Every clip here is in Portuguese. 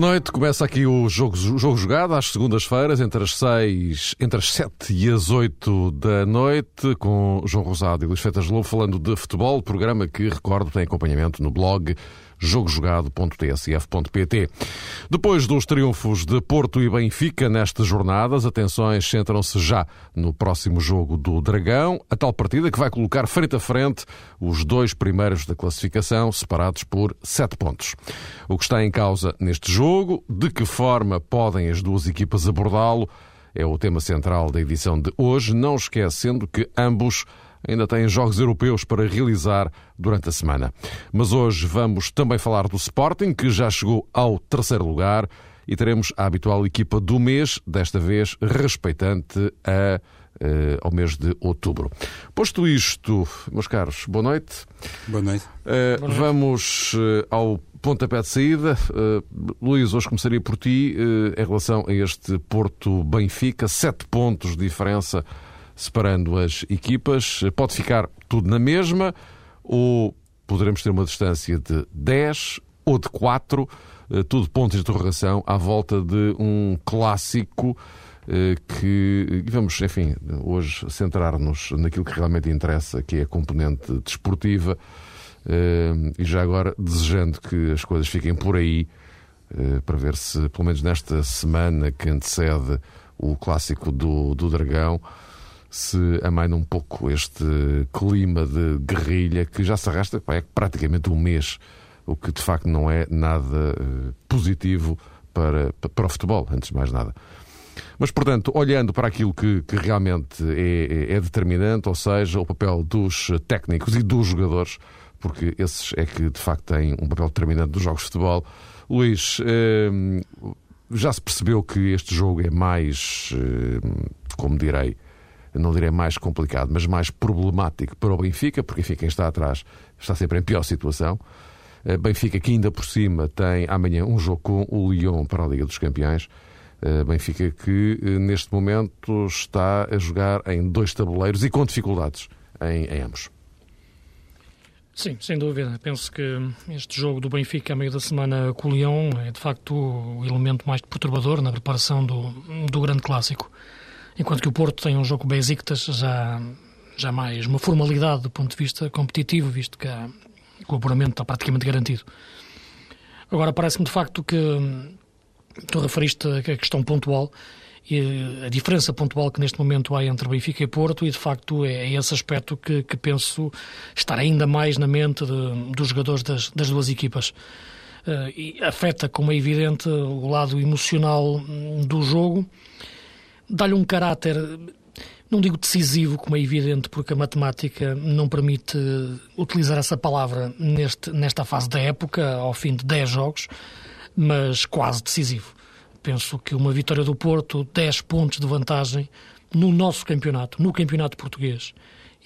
Boa noite, começa aqui o jogo, jogo jogado às segundas-feiras, entre as 6, entre as 7 e as 8 da noite, com João Rosado e Luís Feitas Lobo falando de futebol, programa que, recordo, tem acompanhamento no blog jogojogado.tsf.pt. Depois dos triunfos de Porto e Benfica nestas jornadas, atenções centram-se já no próximo jogo do Dragão, a tal partida que vai colocar frente a frente os dois primeiros da classificação, separados por sete pontos. O que está em causa neste jogo, de que forma podem as duas equipas abordá-lo, é o tema central da edição de hoje, não esquecendo que ambos ainda têm jogos europeus para realizar durante a semana. Mas hoje vamos também falar do Sporting, que já chegou ao terceiro lugar, e teremos a habitual equipa do mês, desta vez respeitante a Uh, ao mês de outubro. Posto isto, meus caros, boa noite. Boa noite. Uh, boa noite. Vamos uh, ao pontapé de saída. Luís, hoje começaria por ti em relação a este Porto-Benfica. Sete pontos de diferença separando as equipas. Pode ficar tudo na mesma ou poderemos ter uma distância de 10 ou de 4, eh, tudo pontos de interrogação à volta de um clássico eh, que vamos, enfim, hoje centrar-nos naquilo que realmente interessa, que é a componente desportiva, eh, e já agora desejando que as coisas fiquem por aí, para ver se, pelo menos nesta semana que antecede o clássico do, do Dragão, se amaina um pouco este clima de guerrilha que já se arrasta pá, é praticamente um mês, o que de facto não é nada uh, positivo para, para o futebol, antes de mais nada. Mas, portanto, olhando para aquilo que, que realmente é, é, determinante, ou seja, o papel dos técnicos e dos jogadores, porque esses é que de facto têm um papel determinante dos jogos de futebol. Luís, eh, já se percebeu que este jogo é mais, eh, como direi, não direi mais complicado, mas mais problemático para o Benfica, porque enfim, quem está atrás está sempre em pior situação. Eh, Benfica que ainda por cima tem amanhã um jogo com o Lyon para a Liga dos Campeões. Eh, Benfica que eh, neste momento está a jogar em dois tabuleiros e com dificuldades em, em ambos. Sim, sem dúvida. Penso que este jogo do Benfica a meio da semana com o Lyon é de facto o elemento mais perturbador na preparação do, do grande clássico enquanto que o Porto tem um jogo Besiktas já, já mais uma formalidade do ponto de vista competitivo, visto que, há, que o apuramento está praticamente garantido. Agora, parece-me de facto que tu referiste a questão pontual e a diferença pontual que neste momento há entre Benfica e Porto e de facto é, é esse aspecto que, que, penso estar ainda mais na mente de, dos jogadores das, das duas equipas. Uh, afeta, como é evidente, o lado emocional do jogo dá-lhe um caráter, não digo decisivo, como é evidente, porque a matemática não permite utilizar essa palavra neste, nesta fase da época, ao fim de 10 jogos, mas quase decisivo. Penso que uma vitória do Porto, 10 pontos de vantagem no nosso campeonato, no campeonato português,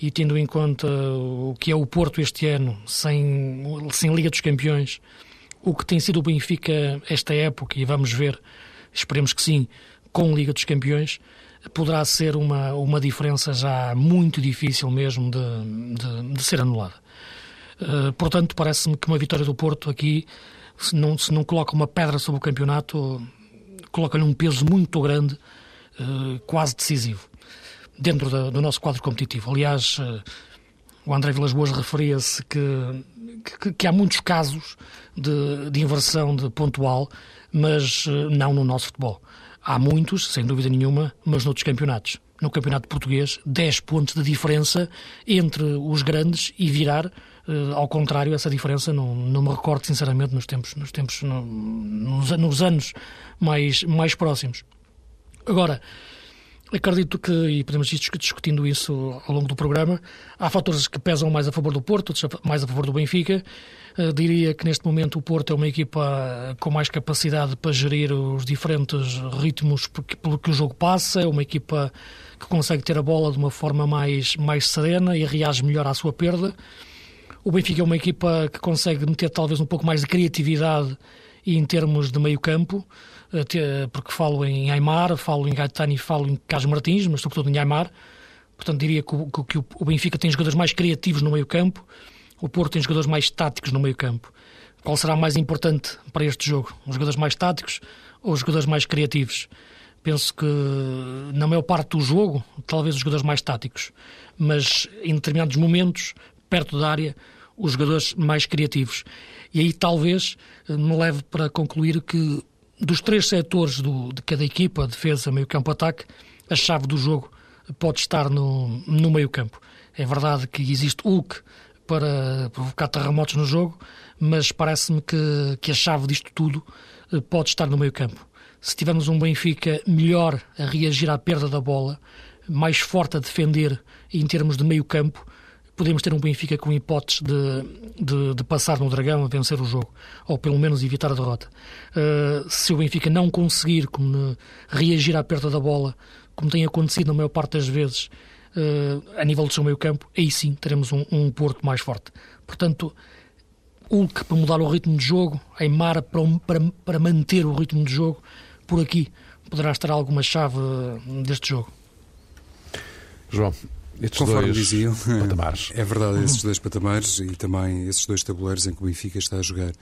e tendo em conta o que é o Porto este ano, sem, sem Liga dos Campeões, o que tem sido o Benfica esta época, e vamos ver, esperemos que sim, com Liga dos Campeões, poderá ser uma, uma diferença já muito difícil mesmo de, de, de ser anulada. Uh, portanto, parece-me que uma vitória do Porto aqui, se não, se não coloca uma pedra sobre o campeonato, coloca-lhe um peso muito grande, uh, quase decisivo, dentro da, do nosso quadro competitivo. Aliás, uh, o André Vilas Boas referia-se que, que, que, há muitos casos de, de inversão de pontual, mas não no nosso futebol. Há muitos, sem dúvida nenhuma, mas noutros campeonatos. No campeonato português, 10 pontos de diferença entre os grandes e virar Uh, ao contrário, essa diferença não, não me recordo sinceramente nos tempos, nos, tempos no, nos, nos, anos mais, mais próximos. Agora, acredito que, e podemos ir discutindo isso ao longo do programa, há fatores que pesam mais a favor do Porto, outros mais a favor do Benfica, Uh, diria que neste momento o Porto é uma equipa com mais capacidade para gerir os diferentes ritmos pelo que o jogo passa, é uma equipa que consegue ter a bola de uma forma mais, mais serena e reage melhor à sua perda. O Benfica é uma equipa que consegue meter talvez um pouco mais de criatividade em termos de meio campo, uh, porque falo em Aymar, falo em Gaetano e falo em Carlos Martins, mas sobretudo em Aymar. Portanto, diria que que o Benfica tem jogadores mais criativos no meio campo o Porto tem jogadores mais táticos no meio campo, qual será mais importante para este jogo? Os jogadores mais táticos ou os jogadores mais criativos? Penso que na maior parte do jogo, talvez os jogadores mais táticos, mas em determinados momentos, perto da área, os jogadores mais criativos. E aí talvez me leve para concluir que dos três setores do, de cada equipa, defesa, meio campo, ataque, a chave do jogo pode estar no, no meio campo. É verdade que existe Hulk para provocar terremotos no jogo, mas parece-me que, que a chave disto tudo eh, pode estar no meio campo. Se tivermos um Benfica melhor a reagir à perda da bola, mais forte a defender em termos de meio campo, podemos ter um Benfica com hipóteses de, de, de, passar no Dragão a vencer o jogo, ou pelo menos evitar a derrota. Uh, se o Benfica não conseguir como, reagir à perda da bola, como tem acontecido na maior parte das vezes, uh, a nível do seu meio campo, aí sim teremos um, um Porto mais forte. Portanto, Hulk para mudar o ritmo de jogo, Aymar para, para, para manter o ritmo de jogo, por aqui poderá estar alguma chave deste jogo. João, estes Conforme dois diziam, patamares. É verdade, esses dois patamares e também esses dois tabuleiros em que o Benfica está a jogar.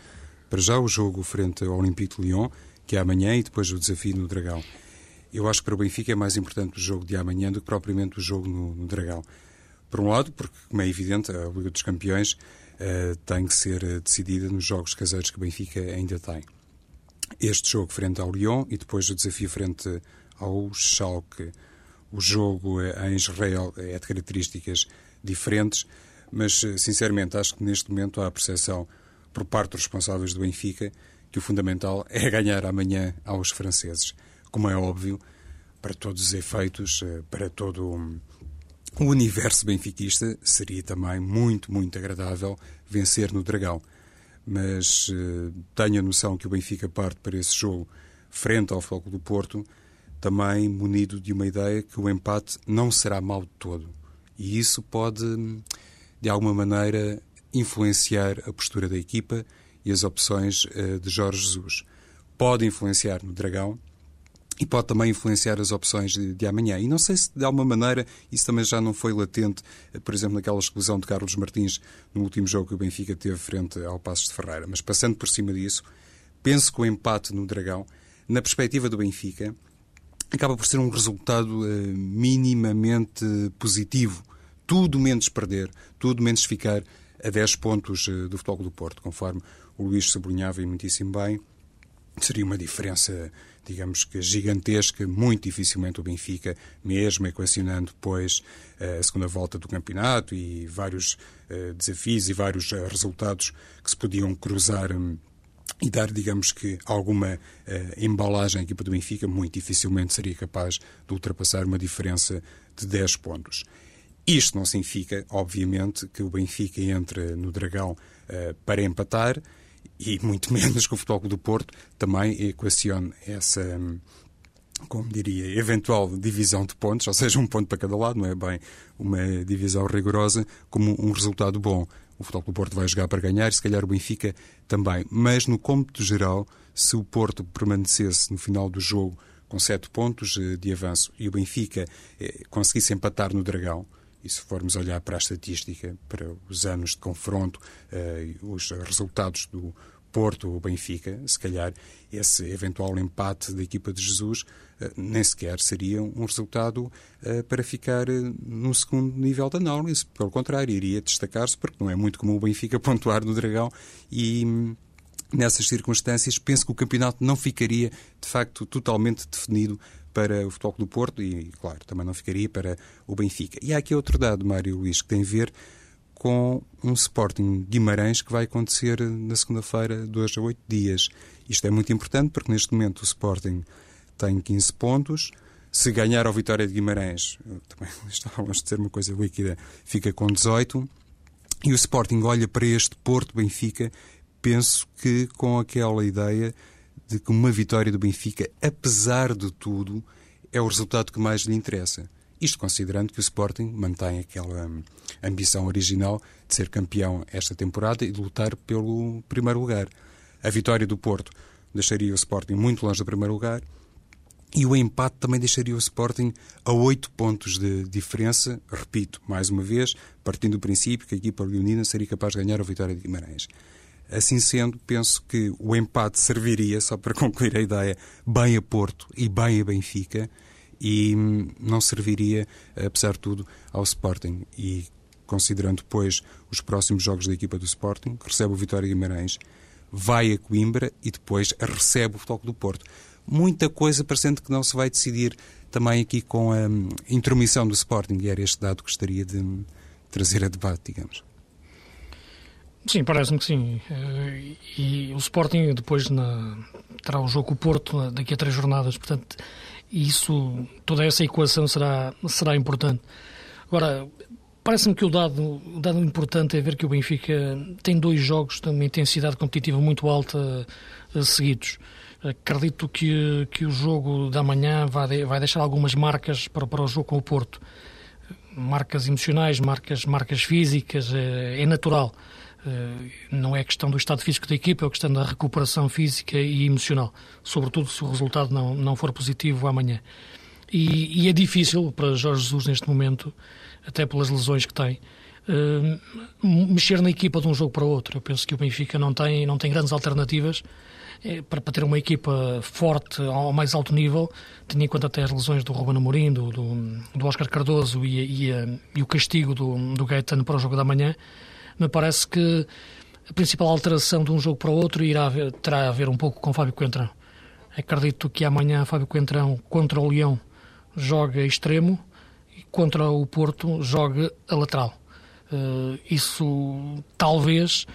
Para já o jogo frente ao Olympique de Lyon, que é amanhã, e depois o desafio no Dragão. Eu acho que para o Benfica é mais importante o jogo de amanhã do que propriamente o jogo no, no Dragão. Por um lado, porque, como é evidente, a Liga dos Campeões uh, tem que ser uh, decidida nos jogos caseiros que o Benfica ainda tem. Este jogo frente ao Lyon e depois o desafio frente ao Schalke o jogo em Israel é de características diferentes, mas eh, sinceramente acho que neste momento há a percepção por parte dos responsáveis do Benfica que o fundamental é ganhar amanhã aos franceses. Como é óbvio, para todos os efeitos, eh, para todo o universo benfiquista, seria também muito, muito agradável vencer no Dragão. Mas eh, tenho a noção que o Benfica parte para esse jogo frente ao Foco do Porto também munido de uma ideia que o empate não será mau de todo. E isso pode, de alguma maneira, influenciar a postura da equipa e as opções uh, de Jorge Jesus. Pode influenciar no Dragão e pode também influenciar as opções de, de, amanhã. E não sei se, de alguma maneira, isso também já não foi latente, uh, por exemplo, naquela exclusão de Carlos Martins no último jogo que o Benfica teve frente ao Passos de Ferreira. Mas passando por cima disso, penso que o empate no Dragão, na perspectiva do Benfica, acaba por ser um resultado uh, minimamente positivo. Tudo menos perder, tudo menos ficar a 10 pontos uh, do Futebol do Porto, conforme o Luís sublinhava e muitíssimo bem. Seria uma diferença, digamos que gigantesca, muito dificilmente o Benfica, mesmo equacionando depois uh, a segunda volta do campeonato e vários desafios e vários resultados que se podiam cruzar. Um, e dar, digamos que, alguma uh, embalagem à equipa do Benfica, muito dificilmente seria capaz de ultrapassar uma diferença de 10 pontos. Isto não significa, obviamente, que o Benfica entre no Dragão uh, para empatar e muito menos que o Futebol do Porto também equacione essa, como diria, eventual divisão de pontos, ou seja, um ponto para cada lado, não é bem uma divisão rigorosa, como um resultado bom. O Futebol do Porto vai jogar para ganhar se calhar o Benfica também. Mas no cômputo geral, se o Porto permanecesse no final do jogo com sete pontos eh, de avanço e o Benfica eh, conseguisse empatar no Dragão, e se formos olhar para a estatística, para os anos de confronto, eh, os resultados do Porto ou Benfica, se calhar esse eventual empate da equipa de Jesus eh, nem sequer seria um resultado eh, para ficar eh, no segundo nível de análise. Pelo contrário, iria destacar-se, porque não é muito comum o Benfica pontuar no Dragão e hum, nessas circunstâncias penso que o campeonato não ficaria de facto totalmente definido para o Futebol do Porto e, claro, também não ficaria para o Benfica. E há aqui outro dado, Mário Luís, que tem a ver com um Sporting Guimarães que vai acontecer na segunda-feira, dois a oito dias. Isto é muito importante porque neste momento o Sporting tem 15 pontos. Se ganhar ao Vitória de Guimarães, também estávamos a dizer uma coisa líquida, fica com 18. E o Sporting olha para este Porto Benfica, penso que com aquela ideia de que uma vitória do Benfica, apesar de tudo, é o resultado que mais lhe interessa. Isto considerando que o Sporting mantém aquela hum, ambição original de ser campeão esta temporada e de lutar pelo primeiro lugar. A vitória do Porto deixaria o Sporting muito longe do primeiro lugar e o empate também deixaria o Sporting a oito pontos de diferença. Repito, mais uma vez, partindo do princípio que a equipa leonina seria capaz de ganhar a vitória de Guimarães. Assim sendo, penso que o empate serviria, só para concluir a ideia, bem a Porto e bem a Benfica e hum, não serviria, apesar de tudo, ao Sporting. E considerando depois os próximos jogos da equipa do Sporting, recebe o Vitória Guimarães, vai a Coimbra e depois recebe o Futebol do Porto. Muita coisa parecendo que não se vai decidir também aqui com a hum, intromissão do Sporting, e era este dado que gostaria de hum, trazer a debate, digamos. Sim, parece-me que sim. Eh, e o Sporting depois na, terá o jogo com o Porto daqui a três jornadas, portanto, isso, toda essa equação será, será importante. Agora, parece-me que o dado, o dado importante é ver que o Benfica tem dois jogos de uma intensidade competitiva muito alta uh, seguidos. Acredito que, que o jogo da manhã vai, vai deixar algumas marcas para, para o jogo com o Porto. Marcas emocionais, marcas, marcas físicas, é, é natural. Eh, não é questão do estado físico da equipa, é questão da recuperação física e emocional, sobretudo se o resultado não, não for positivo amanhã. E, e é difícil para Jorge Jesus neste momento, até pelas lesões que tem, uh, mexer na equipa de um jogo para outro. Eu penso que o Benfica não tem, não tem grandes alternativas é, para, para, ter uma equipa forte ao mais alto nível, tendo em conta até as lesões do Ruben Amorim, do, do, do Oscar Cardoso e, e, e, o castigo do, do Gaetano para o jogo da manhã me parece que a principal alteração de um jogo para o outro irá haver, terá a ver um pouco com Fábio Coentrão. Acredito que amanhã Fábio Coentrão contra o Leão joga extremo e contra o Porto joga a lateral. Uh, isso talvez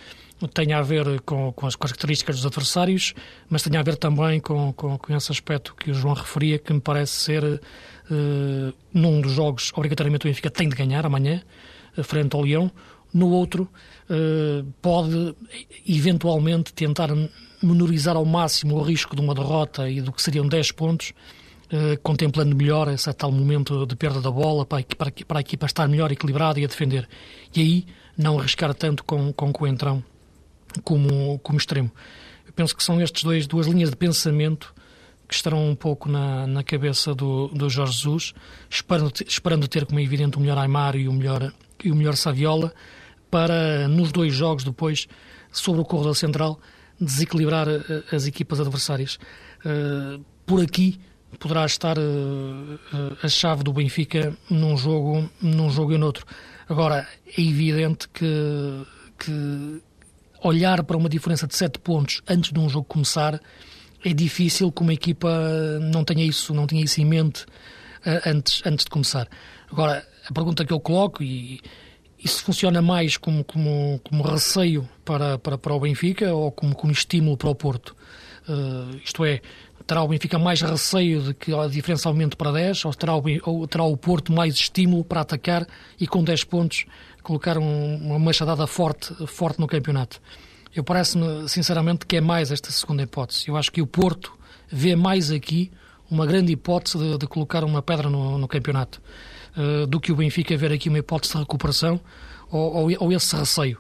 tenha a ver com, com, as características dos adversários, mas tenha a ver também com, com, com esse aspecto que o João referia, que me parece ser uh, num dos jogos, obrigatoriamente o Benfica tem de ganhar amanhã, frente ao Leão, no outro uh, pode eventualmente tentar menorizar ao máximo o risco de uma derrota e do que seriam 10 pontos, uh, contemplando melhor esse tal momento de perda da bola para para, a equipa estar melhor equilibrada e a defender. E aí não arriscar tanto com, com Coentrão como, como extremo. Eu penso que são estas dois, duas linhas de pensamento que estarão um pouco na, na cabeça do, do Jorge Jesus, esperando, esperando ter como é evidente o melhor Aymar e o melhor, e o melhor Saviola, para, nos dois jogos depois, sobre o corredor central, desequilibrar eh, as equipas adversárias. Eh, por aqui poderá estar eh, a chave do Benfica num jogo, num jogo e noutro. Agora, é evidente que, que olhar para uma diferença de 7 pontos antes de um jogo começar é difícil que uma equipa não tenha isso, não tenha isso em mente antes, antes de começar. Agora, a pergunta que eu coloco, e isso funciona mais como, como, como receio para, para, para o Benfica ou como, como estímulo para o Porto? Uh, isto é, terá o Benfica mais receio de que a diferença aumente para 10 ou terá o, ou terá o Porto mais estímulo para atacar e com 10 pontos colocar um, uma machadada forte, forte no campeonato? Eu parece-me, sinceramente, que é mais esta segunda hipótese. Eu acho que o Porto vê mais aqui uma grande hipótese de, de colocar uma pedra no, no campeonato. Eh, do que o Benfica ver aqui uma hipótese de recuperação ou, ou, ou esse receio.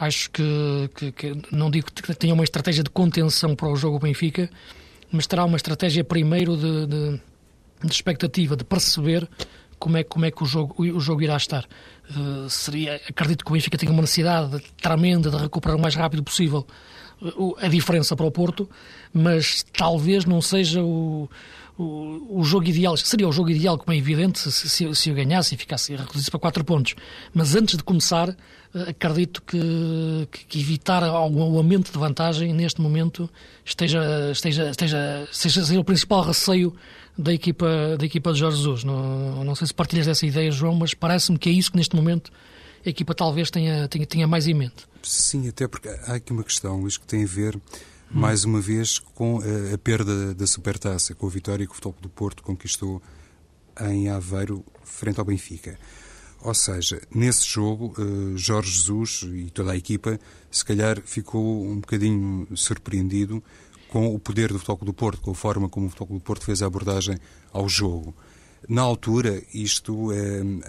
Acho que, que, que, não digo que tenha uma estratégia de contenção para o jogo Benfica, mas terá uma estratégia primeiro de, de, de expectativa, de perceber como é, como é que o jogo, o jogo irá estar. Uh, seria, acredito que o Benfica tenha uma necessidade tremenda de recuperar o mais rápido possível uh, a diferença para o Porto, mas talvez não seja o, o, o jogo ideal, seria o jogo ideal, como é evidente, se, se, se eu ganhasse e ficasse reduzisse para 4 pontos. Mas antes de começar, eh, acredito que, que evitar o aumento de vantagem neste momento esteja, esteja, esteja, seja o principal receio da equipa, da equipa de Jorge Jesus. Não, não sei se partilhas dessa ideia, João, mas parece-me que é isso que neste momento a equipa talvez tenha, tenha, tenha mais em mente. Sim, até porque há aqui uma questão, Luís, que tem a ver mais uma vez com a, a perda da supertaça, com a vitória que o Futebol do Porto conquistou em Aveiro frente ao Benfica. Ou seja, nesse jogo, uh, Jorge Jesus e toda a equipa, se calhar ficou um bocadinho surpreendido com o poder do Futebol do Porto, com a forma como o Futebol do Porto fez a abordagem ao jogo. Na altura, isto uh,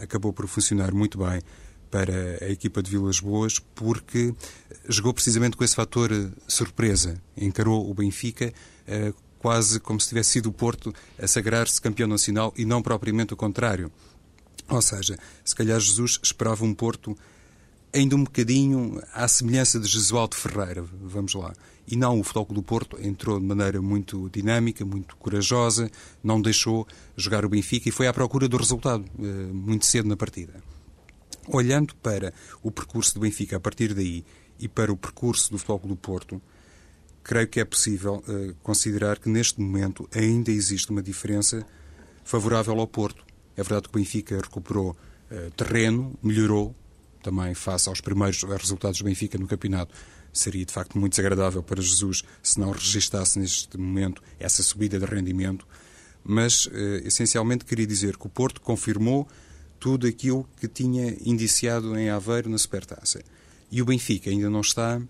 acabou por funcionar muito bem para a equipa de Vilas Boas porque jogou precisamente com esse fator eh, surpresa. Encarou o Benfica eh, quase como se tivesse sido o Porto a sagrar-se campeão nacional e não propriamente o contrário. Ou seja, se calhar Jesus esperava um Porto ainda um bocadinho à semelhança de Jesualdo Ferreira, vamos lá. E não, o Futebol do Porto entrou de maneira muito dinâmica, muito corajosa, não deixou jogar o Benfica e foi à procura do resultado eh, muito cedo na partida. Olhando para o percurso do Benfica a partir daí e para o percurso do Futebol do Porto, creio que é possível uh, considerar que neste momento ainda existe uma diferença favorável ao Porto. É verdade que o Benfica recuperou uh, terreno, melhorou, também face aos primeiros resultados do Benfica no campeonato. Seria de facto muito desagradável para Jesus se não registasse neste momento essa subida de rendimento. Mas, essencialmente, queria dizer que o Porto confirmou tudo aquilo que tinha indiciado em Aveiro na Supertaça. E o Benfica ainda não está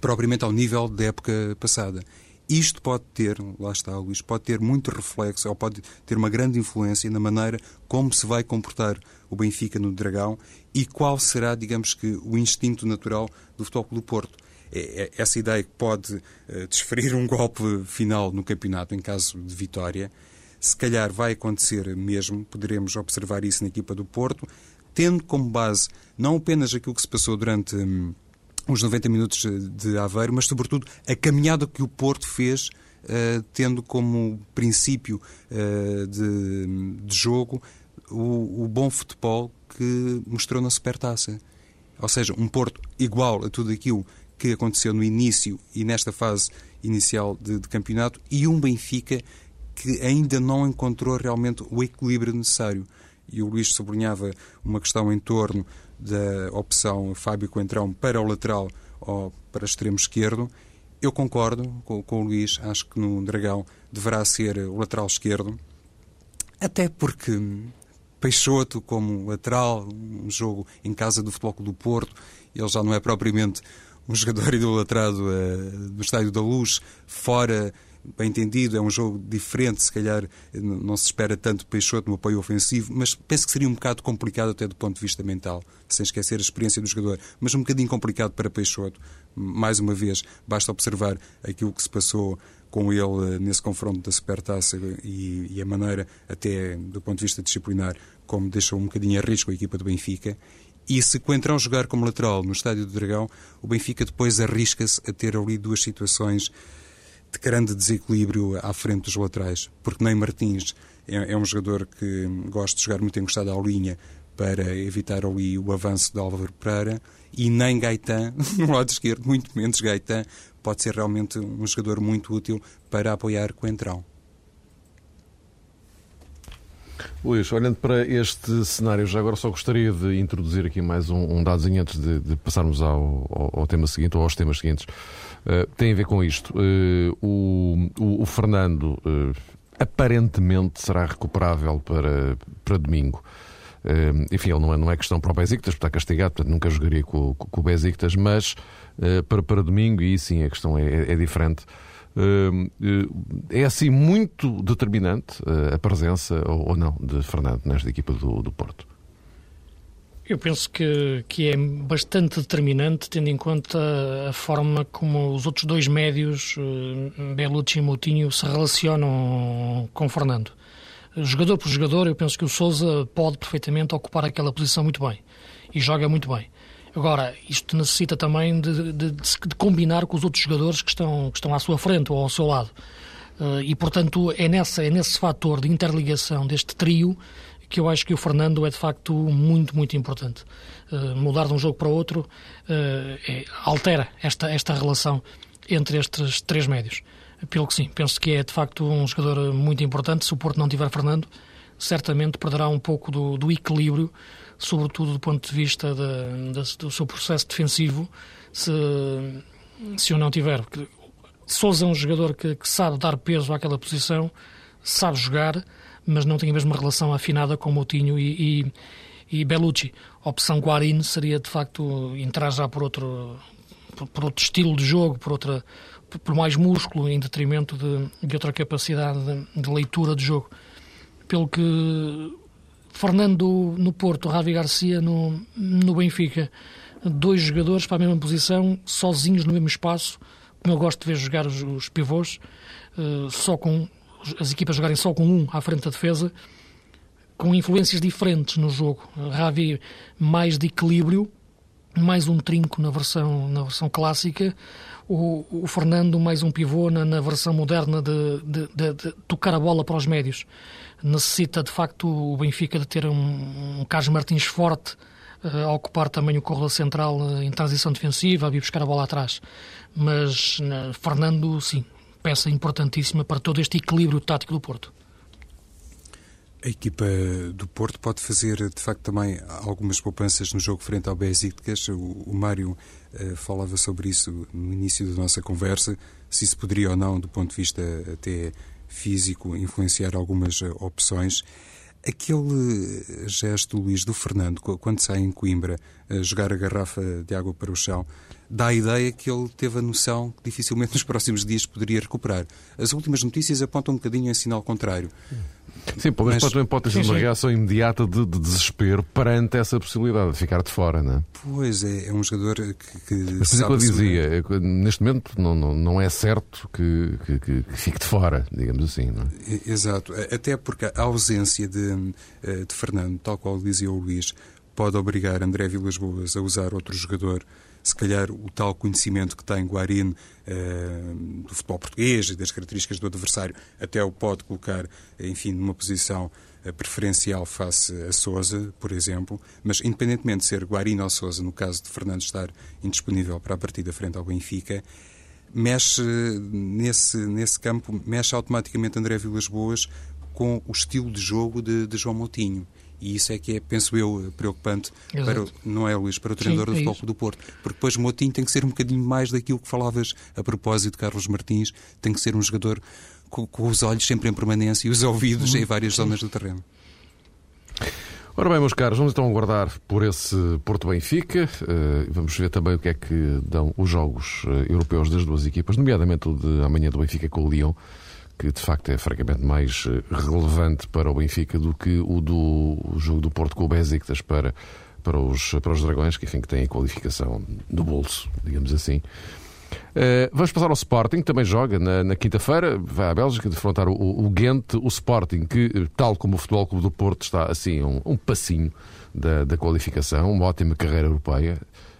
propriamente ao nível da época passada. Isto pode ter, lá está Luís, pode ter muito reflexo, ou pode ter uma grande influência na maneira como se vai comportar o Benfica no Dragão e qual será, digamos que, o instinto natural do Futebol do Porto. É, é, essa ideia que pode uh, desferir um golpe final no campeonato em caso de vitória, se calhar vai acontecer mesmo, poderemos observar isso na equipa do Porto, tendo como base não apenas aquilo que se passou durante. Hum, os 90 minutos de Aveiro, mas sobretudo a caminhada que o Porto fez, uh, tendo como princípio uh, de, de, jogo o, o, bom futebol que mostrou na Supertaça. Ou seja, um Porto igual a tudo aquilo que aconteceu no início e nesta fase inicial de, de campeonato e um Benfica que ainda não encontrou realmente o equilíbrio necessário. E o Luís sublinhava uma questão em torno da opção Fábio Coentrão para o lateral ou para extremo esquerdo. Eu concordo com, com o Luís, acho que no Dragão deverá ser o lateral esquerdo, até porque Peixoto como lateral, um jogo em casa do Futebol Clube do Porto, ele já não é propriamente um jogador idolatrado uh, do Estádio da Luz, fora bem entendido, é um jogo diferente, se calhar não se espera tanto Peixoto no apoio ofensivo, mas penso que seria um bocado complicado até do ponto de vista mental, sem esquecer a experiência do jogador, mas um bocadinho complicado para Peixoto. Mais uma vez, basta observar aquilo que se passou com ele eh, nesse confronto da Supertaça e, e a maneira, até do ponto de vista disciplinar, como deixou um bocadinho a risco a equipa do Benfica. E se Coentrão jogar como lateral no Estádio do Dragão, o Benfica depois arrisca-se a ter ali duas situações de grande desequilíbrio à frente dos laterais, porque nem Martins é, é um jogador que gosta de jogar muito encostado à linha para evitar ali o avanço de Álvaro Pereira e nem Gaetan, no lado esquerdo, muito menos Gaetan, pode ser realmente um jogador muito útil para apoiar Coentrão. Luís, olhando para este cenário, já agora só gostaria de introduzir aqui mais um, um dadozinho antes de, de passarmos ao, ao, ao, tema seguinte ou aos temas seguintes. Uh, tem a ver com isto. Uh, o, o, o, Fernando uh, aparentemente será recuperável para, para domingo. enfim, ele não é, não é questão para o Besiktas, está castigado, portanto nunca jogaria com, com, com o Besiktas, mas para, para domingo, e sim a questão é, é, é diferente. É assim muito determinante a presença ou não de Fernando nesta equipa do, do Porto? Eu penso que, que é bastante determinante, tendo em conta a forma como os outros dois médios, eh, Belucci e Moutinho, se relacionam com Fernando. Jogador por jogador, eu penso que o Souza pode perfeitamente ocupar aquela posição muito bem e joga muito bem. Agora, isto necessita também de, de, de combinar com os outros jogadores que estão, que estão à sua frente ou ao seu lado. Eh, e, portanto, é, nessa, é nesse fator de interligação deste trio que eu acho que o Fernando é de facto muito, muito importante. Uh, mudar de um jogo para outro uh, é, altera esta, esta relação entre estes três médios. Pelo que sim, penso que é de facto um jogador muito importante. Se o Porto não tiver Fernando, certamente perderá um pouco do, do equilíbrio, sobretudo do ponto de vista de, de, do seu processo defensivo, se, se o não tiver. Souza é um jogador que, que sabe dar peso àquela posição, sabe jogar mas não tem a mesma relação afinada com Moutinho e, e, e Bellucci. A opção Guarin seria, de facto, entrar já por outro, por, por outro estilo de jogo, por, outra, por mais músculo, em detrimento de, de outra capacidade de, de leitura de jogo. Pelo que Fernando no Porto, Ravi Garcia no, no Benfica, dois jogadores para a mesma posição, sozinhos no mesmo espaço, como eu gosto de ver jogar os, os pivôs, uh, só com as equipas jogarem só com um à frente da defesa, com influências diferentes no jogo. Ravi mais de equilíbrio, mais um trinco na versão, na versão clássica, o, o Fernando mais um pivô na, na versão moderna de, de, de, de, tocar a bola para os médios. Necessita, de facto, o Benfica de ter um, um Carlos Martins forte, uh, a ocupar também o corredor central uh, em transição defensiva, a vir buscar a bola atrás. Mas uh, Fernando, sim, peça importantíssima para todo este equilíbrio tático do Porto. A equipa do Porto pode fazer, de facto, também algumas poupanças no jogo frente ao Besiktas. O, o Mário uh, falava sobre isso no início da nossa conversa, se isso poderia ou não, do ponto de vista até físico, influenciar algumas uh, opções. Aquele gesto, Luís, do Fernando, quando sai em Coimbra, jogar a garrafa de água para o chão, dá a ideia que ele teve a noção que dificilmente nos próximos dias poderia recuperar. As últimas notícias apontam um bocadinho em sinal contrário. Sim, pelo menos também pode ter sido uma reação imediata de, de, desespero perante essa possibilidade de ficar de fora, não é? Pois é, é um jogador que. que Mas é que eu dizia, é neste momento não, não, não é certo que, que, que, fique de fora, digamos assim, não é? Exato, até porque a ausência de, eh, de Fernando, tal qual dizia o Luís, pode obrigar André Vilas Boas a usar outro jogador se calhar o tal conhecimento que tem Guarini uh, do futebol português e das características do adversário até o pode colocar, enfim, numa posição uh, preferencial face a Sousa, por exemplo, mas independentemente de ser Guarini ou Sousa, no caso de Fernando estar indisponível para a partida frente ao Benfica, mexe nesse, nesse campo, mexe automaticamente André Vilas Boas com o estilo de jogo de, de João Moutinho. E isso é que é, penso eu, preocupante, para, não é, Luís, para o treinador Sim, é do Futebol do Porto. Porque depois Motinho tem que ser um bocadinho mais daquilo que falavas a propósito de Carlos Martins, tem que ser um jogador com, com os olhos sempre em permanência e os ouvidos uhum. em várias zonas do terreno. Ora bem, meus caros, vamos então aguardar por esse Porto Benfica. Uh, vamos ver também o que é que dão os jogos uh, europeus das duas equipas, nomeadamente o de amanhã do Benfica com o Lyon que de facto é francamente mais eh, relevante para o Benfica do que o do jogo do Porto com o Besiktas para, para, os, para os Dragões, que enfim que têm a qualificação no bolso, digamos assim. Uh, vamos passar ao Sporting, que também joga na, na quinta-feira, vai à Bélgica defrontar o, o Ghent, o Sporting, que, tal como o Futebol Clube do Porto, está assim um, um passinho da, da qualificação, uma ótima carreira europeia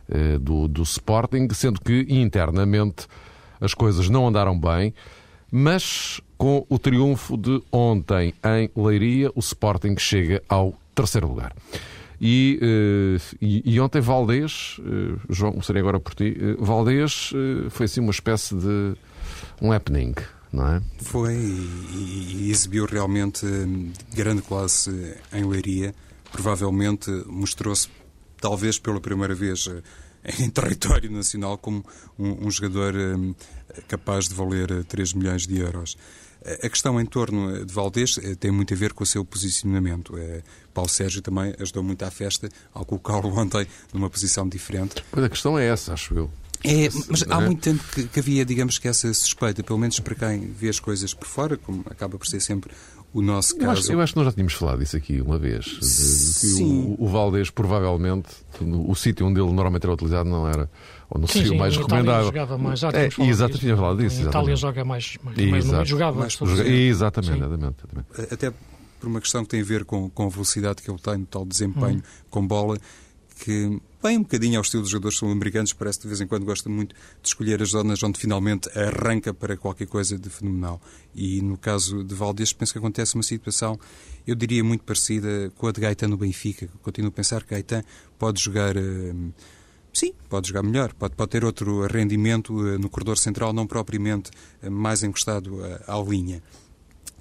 uh, do, do Sporting, sendo que internamente as coisas não andaram bem, mas com o triunfo de ontem em Leiria, o Sporting chega ao terceiro lugar. E, uh, e, e, ontem Valdez, uh, João, gostaria agora por ti, uh, Valdez foi assim uma espécie de um happening, não é? Foi e, e exibiu realmente grande classe em Leiria. Provavelmente mostrou-se, talvez pela primeira vez em território nacional, como um, um jogador um, capaz de valer 3 milhões de euros. A questão em torno de Valdez eh, tem muito a ver com o seu posicionamento. Eh, Paulo Sérgio também ajudou muito à festa ao colocá-lo ontem numa posição diferente. Pois a questão é essa, acho eu. É, mas há é? muito tempo que, que, havia, digamos que essa suspeita, pelo menos para quem vê as coisas por fora, como acaba por ser sempre o nosso caso. Eu acho, eu acho que nós já tínhamos falado disso aqui uma vez. De, de Sim. O, o Valdez, provavelmente, o, o sítio onde ele normalmente era utilizado não era ou no sim, sim, mais recomendável. jogava mais, já é, exatamente, tinha falado disso. Em Itália joga mais, mais, mais no jogava. Mais joga, exatamente, exatamente, exatamente. Até por uma questão que tem a ver com, com a velocidade que ele tem, no tal desempenho hum. com bola, que bem um bocadinho ao estilo dos jogadores sul-americanos, parece que de vez em quando gosta muito de escolher as zonas onde finalmente arranca para qualquer coisa de fenomenal. E no caso de Valdez, penso que acontece uma situação, eu diria, muito parecida com a de Gaetan no Benfica. Continuo a pensar que Gaetan pode jogar. Uh, Sim, pode jogar melhor, pode, pode ter outro rendimento eh, no corredor central, não propriamente eh, mais encostado eh, à, linha.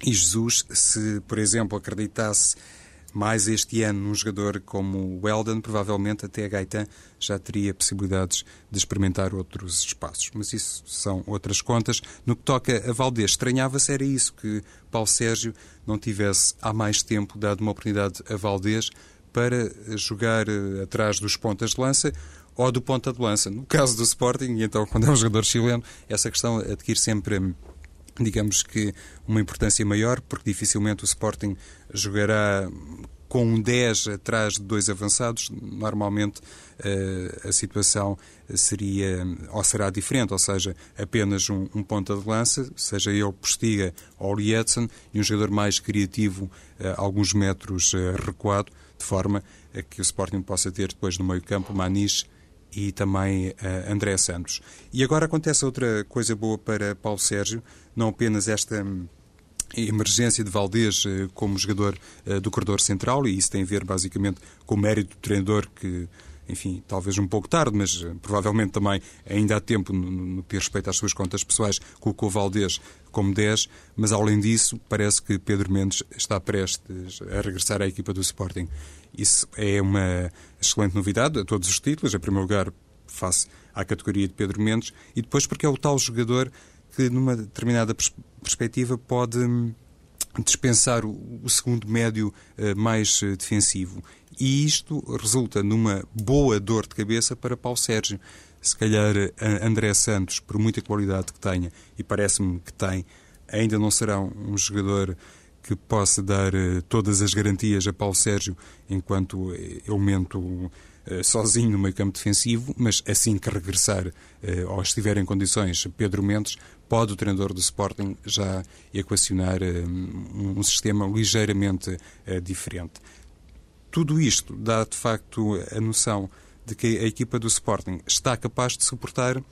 E Jesus, se, por exemplo, acreditasse mais este ano num jogador como o Eldon, provavelmente até a Gaetan já teria possibilidades de experimentar outros espaços. Mas isso são outras contas. No que toca a Valdez, estranhava-se era isso, que Paulo Sérgio não tivesse há mais tempo dado uma oportunidade a Valdez para jogar atrás dos pontas de lança ou do ponta de lança. No caso do Sporting, então quando é um jogador chileno, essa questão adquire sempre, digamos que, uma importância maior, porque dificilmente o Sporting jogará com um 10 atrás de dois avançados, normalmente uh, a situação seria ou será diferente, ou seja, apenas um, um ponta de lança, seja ele Postiga ou Lietzen, e um jogador mais criativo, uh, alguns metros uh, recuado, de forma a que o Sporting possa ter depois no meio campo Manis e também uh, André Santos. E agora acontece outra coisa boa para Paulo Sérgio, não apenas esta hum, emergência de Valdez uh, como jogador uh, do corredor central, e isso tem a ver basicamente com o mérito do treinador que enfim, talvez um pouco tarde, mas provavelmente também ainda há tempo no, que respeita às suas contas pessoais, colocou Valdez como 10, mas além disso, parece que Pedro Mendes está prestes a regressar à equipa do Sporting. Isso é uma excelente novidade a todos os títulos. Em primeiro lugar, face à categoria de Pedro Mendes, e depois porque é o tal jogador que, numa determinada pers perspectiva, pode hum, dispensar o, segundo médio uh, mais uh, defensivo. E isto resulta numa boa dor de cabeça para Paulo Sérgio. Se calhar André Santos, por muita qualidade que tenha, e parece-me que tem, ainda não será um jogador que possa dar uh, todas as garantias a Paulo Sérgio enquanto elemento uh, sozinho no meio campo defensivo, mas assim que regressar ou estiver em condições Pedro Mendes, pode o treinador do Sporting já equacionar um sistema ligeiramente diferente. Tudo isto dá de facto a noção de que a equipa do Sporting está capaz de suportar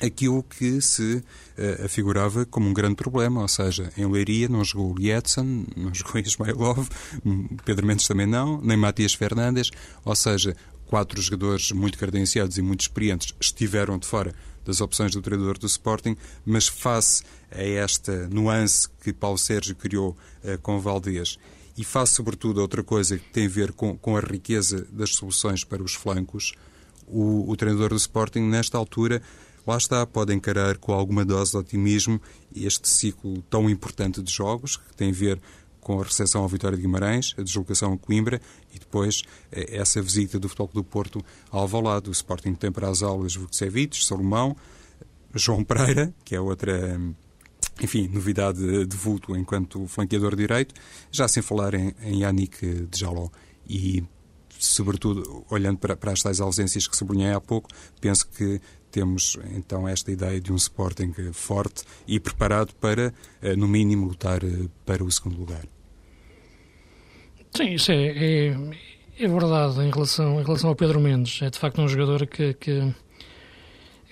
aquilo que se uh, afigurava como um grande problema, ou seja, em Leiria não jogou o Lietzen, não jogou Ismailov, Pedro Mendes também não, nem Matias Fernandes, ou seja, quatro jogadores muito credenciados e muito experientes estiveram de fora das opções do treinador do Sporting, mas face a esta nuance que Paulo Sérgio criou uh, com Valdez e face sobretudo outra coisa que tem a ver com, com a riqueza das soluções para os flancos, o, o treinador do Sporting, nesta altura, lá está, pode encarar com alguma dose de otimismo este ciclo tão importante de jogos, que tem a ver com a recepção ao Vitória de Guimarães, a deslocação a Coimbra e depois eh, essa visita do Futebol do Porto ao Alvalade. O Sporting tem para as aulas Vukcevic, Salomão, João Pereira, que é outra, enfim, novidade de vulto enquanto flanqueador direito, já sem falar em, em Yannick de Jaló. E, sobretudo, olhando para, para as tais ausências que sublinhei há pouco, penso que temos então esta ideia de um Sporting forte e preparado para, eh, no mínimo, lutar eh, para o segundo lugar. Sim, isso é, é, é verdade em relação, em relação ao Pedro Mendes. É de facto um jogador que, que,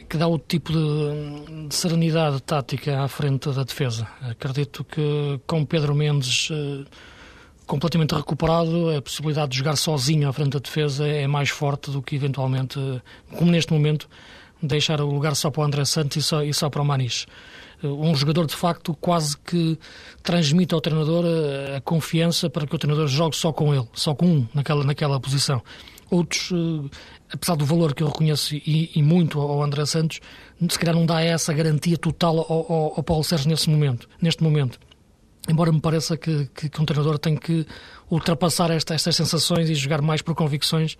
que dá o tipo de, de, serenidade tática à frente da defesa. Acredito que com Pedro Mendes uh, completamente recuperado, a possibilidade de jogar sozinho à frente da defesa é mais forte do que eventualmente, como neste momento, deixar o lugar só para o André Santos e só, e só para o Manis. Eh, um jogador, de facto, quase que transmite ao treinador a, eh, a, confiança para que o treinador jogue só com ele, só com um naquela, naquela posição. Outros, apesar do valor que eu reconheço e, e, muito ao André Santos, se calhar não dá essa garantia total ao, ao, ao Paulo Sérgio nesse momento, neste momento. Embora me pareça que, que, que um treinador tem que ultrapassar esta, estas sensações e jogar mais por convicções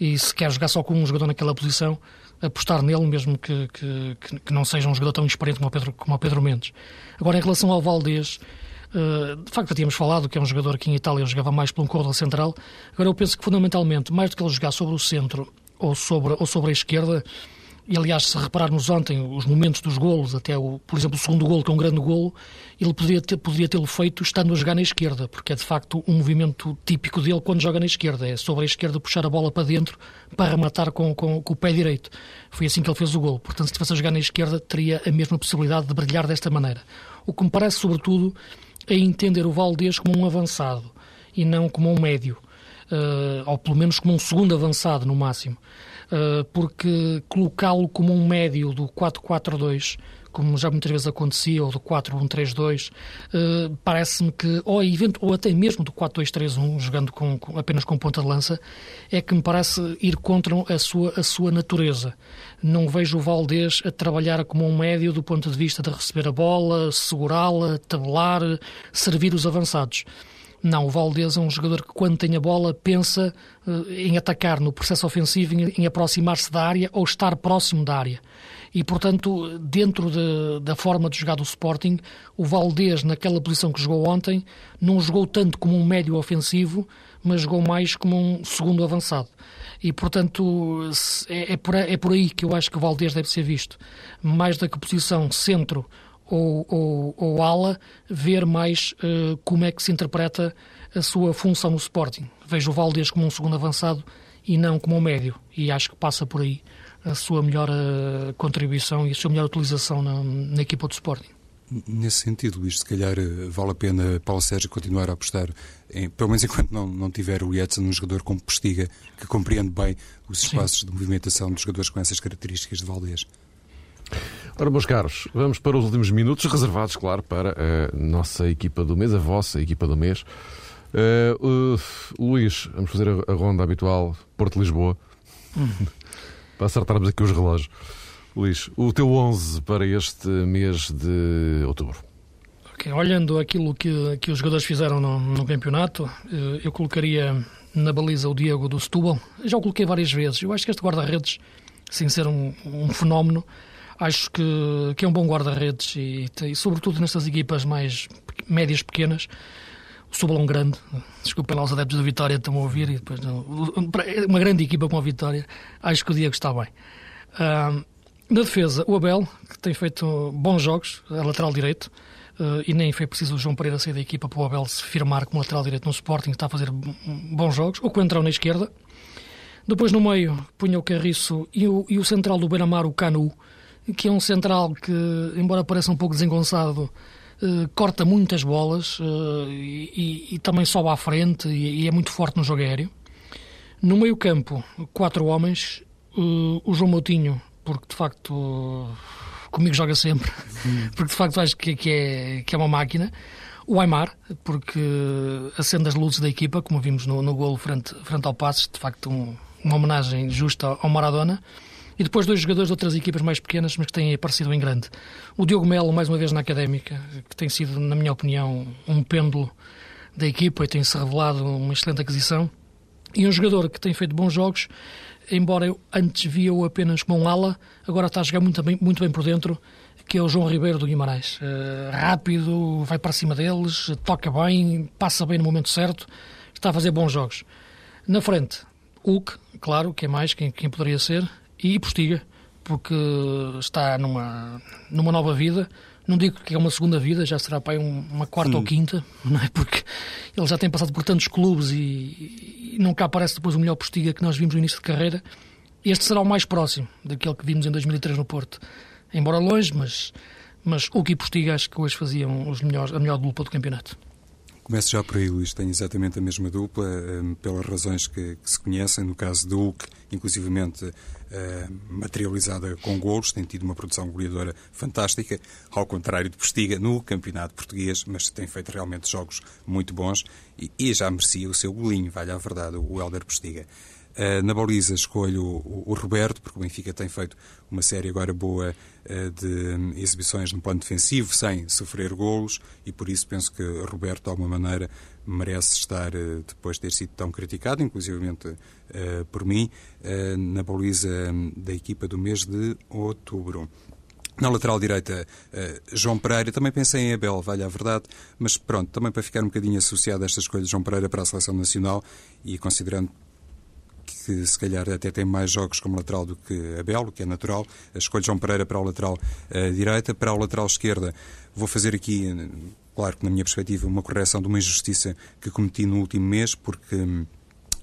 e se quer jogar só com um jogador naquela posição, apostar nele, mesmo que, que, que, não seja um jogador tão experiente como o Pedro, como o Pedro Mendes. Agora, em relação ao Valdez, uh, de facto já tínhamos falado que é um jogador que em Itália jogava mais por um corredor central. Agora, eu penso que fundamentalmente, mais do que ele jogar sobre o centro ou sobre, ou sobre a esquerda, e aliás, se repararmos ontem os momentos dos golos, até o, por exemplo, o segundo golo, que é um grande golo, ele poderia, ter, poderia tê-lo feito estando a jogar na esquerda, porque é de facto um movimento típico dele quando joga na esquerda. É sobre a esquerda puxar a bola para dentro para rematar com, com, com o pé direito. Foi assim que ele fez o golo. Portanto, se estivesse a jogar na esquerda, teria a mesma possibilidade de brilhar desta maneira. O que me parece, sobretudo, é entender o Valdez como um avançado e não como um médio. Uh, ou pelo menos como um segundo avançado, no máximo. Eh, porque colocá-lo como um médio do 4-4-2 como já muitas vezes acontecia, ou do 4-1-3-2, uh, parece-me que, ou, evento, ou até mesmo do 4-2-3-1, jogando com, com, apenas com ponta de lança, é que me parece ir contra a sua, a sua natureza. Não vejo o Valdez a trabalhar como um médio do ponto de vista de receber a bola, segurá-la, tabelar, servir os avançados. Não, o Valdez é um jogador que, quando tem a bola, pensa uh, em atacar no processo ofensivo, em, aproximar-se da área ou estar próximo da área. E, portanto, dentro de, da forma de jogar do Sporting, o Valdez, naquela posição que jogou ontem, não jogou tanto como um médio ofensivo, mas jogou mais como um segundo avançado. E, portanto, é, é, por, é por aí que eu acho que o Valdez deve ser visto. Mais da que posição centro ou, ou, ou ala, ver mais uh, como é que se interpreta a sua função no Sporting. Vejo o Valdez como um segundo avançado e não como o médio. E acho que passa por aí a sua melhor uh, contribuição e a sua melhor utilização na, na equipa do Sporting. Nesse sentido, Luís, se calhar eh, vale a pena Paulo Sérgio continuar a apostar, em, pelo menos enquanto não, não tiver o Edson, um jogador como Postiga, que compreende bem os espaços Sim. de movimentação dos jogadores com essas características de Valdez. Ora, meus caros, vamos para os últimos minutos, reservados, claro, para a nossa equipa do mês, a vossa equipa do mês. Uh, uh, Luís, vamos fazer a, a ronda habitual Porto-Lisboa, hum. para acertarmos aqui os relógios. Luís, o teu 11 para este mês de outubro. Okay, olhando aquilo que, que os jogadores fizeram no, no, campeonato, eh, eu colocaria na baliza o Diego do Setúbal. Já o coloquei várias vezes. Eu acho que este guarda-redes, sem ser um, um, fenómeno, acho que, que é um bom guarda-redes e, e, sobretudo nestas equipas mais médias pequenas, o é um grande. Desculpem lá os adeptos da Vitória estão a ouvir. E depois, uma grande equipa com a Vitória. Acho que o Diego está bem. Uh, na defesa, o Abel, que tem feito bons jogos, a lateral direito, uh, e nem foi preciso o João Pereira sair da equipa para o Abel se firmar como lateral direito no Sporting, está a fazer bons jogos. O Coentrão na esquerda. Depois no meio punha o Carriço e o, e o central do Beira-Mar, o Canu, que é um central que, embora pareça um pouco desengonçado, uh, corta muitas bolas uh, e, e, também sobe à frente e, e, é muito forte no jogo aéreo. No meio campo, quatro homens. o João Moutinho porque de facto comigo joga sempre, porque de facto acho que, que, é, que é uma máquina. O Aymar, porque acende as luzes da equipa, como vimos no, no golo frente, frente ao Passos, de facto um, uma homenagem justa ao Maradona. E depois dois jogadores de outras equipas mais pequenas, mas que têm aparecido em grande. O Diogo Melo, mais uma vez na Académica, que tem sido, na minha opinião, um pêndulo da equipa e tem-se revelado uma excelente aquisição. E um jogador que tem feito bons jogos embora eu antes via-o apenas como um ala, agora está a jogar muito bem, muito bem por dentro, que é o João Ribeiro do Guimarães. Uh, rápido, vai para cima deles, toca bem, passa bem no momento certo, está a fazer bons jogos. Na frente, Hulk, claro, que é mais quem, quem poderia ser, e Postiga, porque está numa, numa nova vida, não digo que é uma segunda vida, já será para uma quarta ou quinta, não é? Porque ele já tem passado por tantos clubes e, e nunca aparece depois o melhor postiga que nós vimos no início de carreira. Este será o mais próximo daquele que vimos em 2003 no Porto. Embora longe, mas, mas o que Postiga acho que hoje faziam os melhores, a melhor dupla do campeonato. Começo já por aí, Luís. Tenho exatamente a mesma dupla, um, pelas razões que, que, se conhecem. No caso do Hulk, inclusivamente uh, materializada com golos, tem tido uma produção goleadora fantástica, ao contrário de Postiga no campeonato português, mas tem feito realmente jogos muito bons e, e já merecia o seu golinho, vale a verdade, o Helder Postiga. Uh, na baliza escolho o, Roberto, porque o Benfica tem feito uma série agora boa uh, de exibições no plano defensivo, sem sofrer golos, e por isso penso que Roberto, de alguma maneira, merece estar, uh, depois de ter sido tão criticado, inclusivamente por mim, na baliza da equipa do mês de outubro. Na lateral direita, João Pereira. Também pensei em Abel, vale a verdade, mas pronto, também para ficar um bocadinho associado a esta escolha de João Pereira para a seleção nacional e considerando que se calhar até tem mais jogos como lateral do que Abel, que é natural. Escolho João Pereira para o lateral uh, direita. Para o lateral esquerda, vou fazer aqui, claro que na minha perspectiva, uma correção de uma injustiça que cometi no último mês, porque. Hum,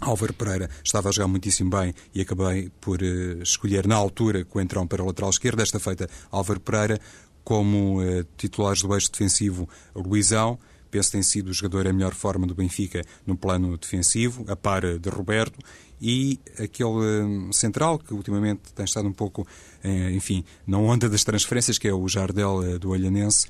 Álvaro Pereira estava a jogar muitíssimo bem e acabei por uh, escolher na altura que o entrão para o lateral esquerdo. Desta feita, Álvaro Pereira, como uh, titulares do eixo defensivo, Luizão. Penso tem sido o jogador em melhor forma do Benfica no plano defensivo, a par de Roberto e aquele hum, central que ultimamente tem estado um pouco, eh, enfim, na onda das transferências, que é o Jardel eh, do Olhanense,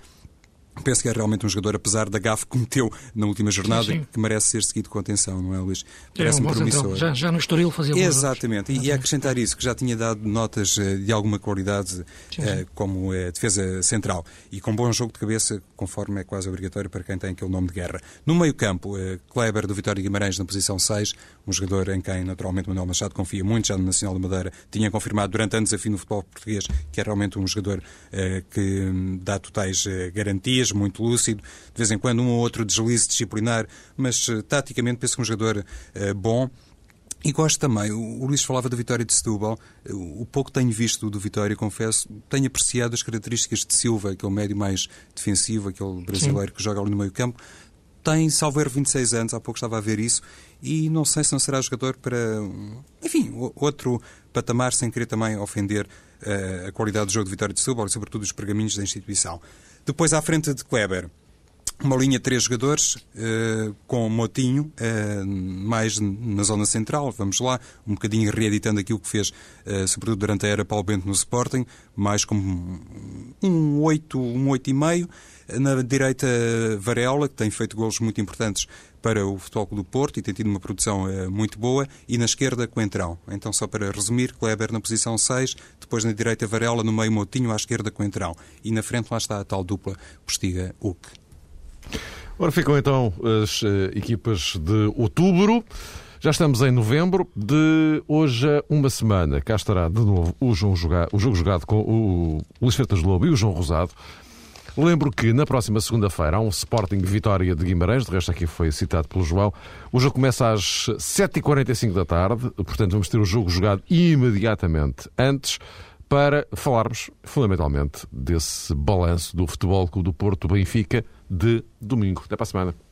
Penso que é realmente um jogador, apesar da gafe que cometeu na última jornada, sim, sim. que merece ser seguido com atenção, não é, Luís? Parece-me é um promissor. Já, já no Estoril fazia Exatamente. E, e acrescentar isso, que já tinha dado notas eh, de alguma qualidade sim, eh, como é, defesa central e com bom jogo de cabeça, conforme é quase obrigatório para quem tem aquele nome de guerra. No meio-campo, eh, Kleber do Vitória Guimarães na posição 6, um jogador em quem naturalmente Manuel Machado confia muito, já no Nacional da Madeira tinha confirmado durante anos a fim no futebol português que é realmente um jogador que hum, dá totais garantias muito lúcido, de vez em quando um ou outro deslize disciplinar, mas uh, taticamente penso que um jogador uh, bom. E gosto também, o Luís falava da vitória de Setúbal, o pouco tenho visto do Vitória, confesso, tenho apreciado as características de Silva, aquele médio mais defensivo, aquele brasileiro Sim. que joga ali no meio campo, tem, salvo erro, 26 anos, há pouco estava a ver isso, e não sei se não será jogador para, enfim, outro patamar, sem querer também ofender uh, a qualidade do jogo de Vitória de Setúbal e, sobretudo, os pergaminhos da instituição. Depois, à frente de Kleber, uma linha de três jogadores, uh, com Motinho, uh, mais na zona central, vamos lá, um bocadinho reeditando aquilo que fez, uh, sobretudo durante a era Paulo Bento no Sporting, mais como um 8, um 8,5. Na direita, Varela, que tem feito golos muito importantes para o Futebol do Porto e tem tido uma produção muito boa. E na esquerda, Coentrão. Então, só para resumir, Kleber na posição 6, depois na direita, Varela, no meio, Motinho, à esquerda, Coentrão. E na frente, lá está a tal dupla Postiga-Uc. Ora, ficam então as uh, equipas de outubro. Já estamos em novembro. De hoje a uma semana, cá estará de novo o, João o jogo jogado com o Luís Fertas Lobo e o João Rosado. Lembro que na próxima segunda-feira há um Sporting Vitória de Guimarães, de resto aqui foi citado pelo João. O jogo começa às 7h45 da tarde, portanto vamos ter o jogo jogado imediatamente antes para falarmos fundamentalmente desse balanço do Futebol Clube do Porto Benfica de domingo. Até para a semana.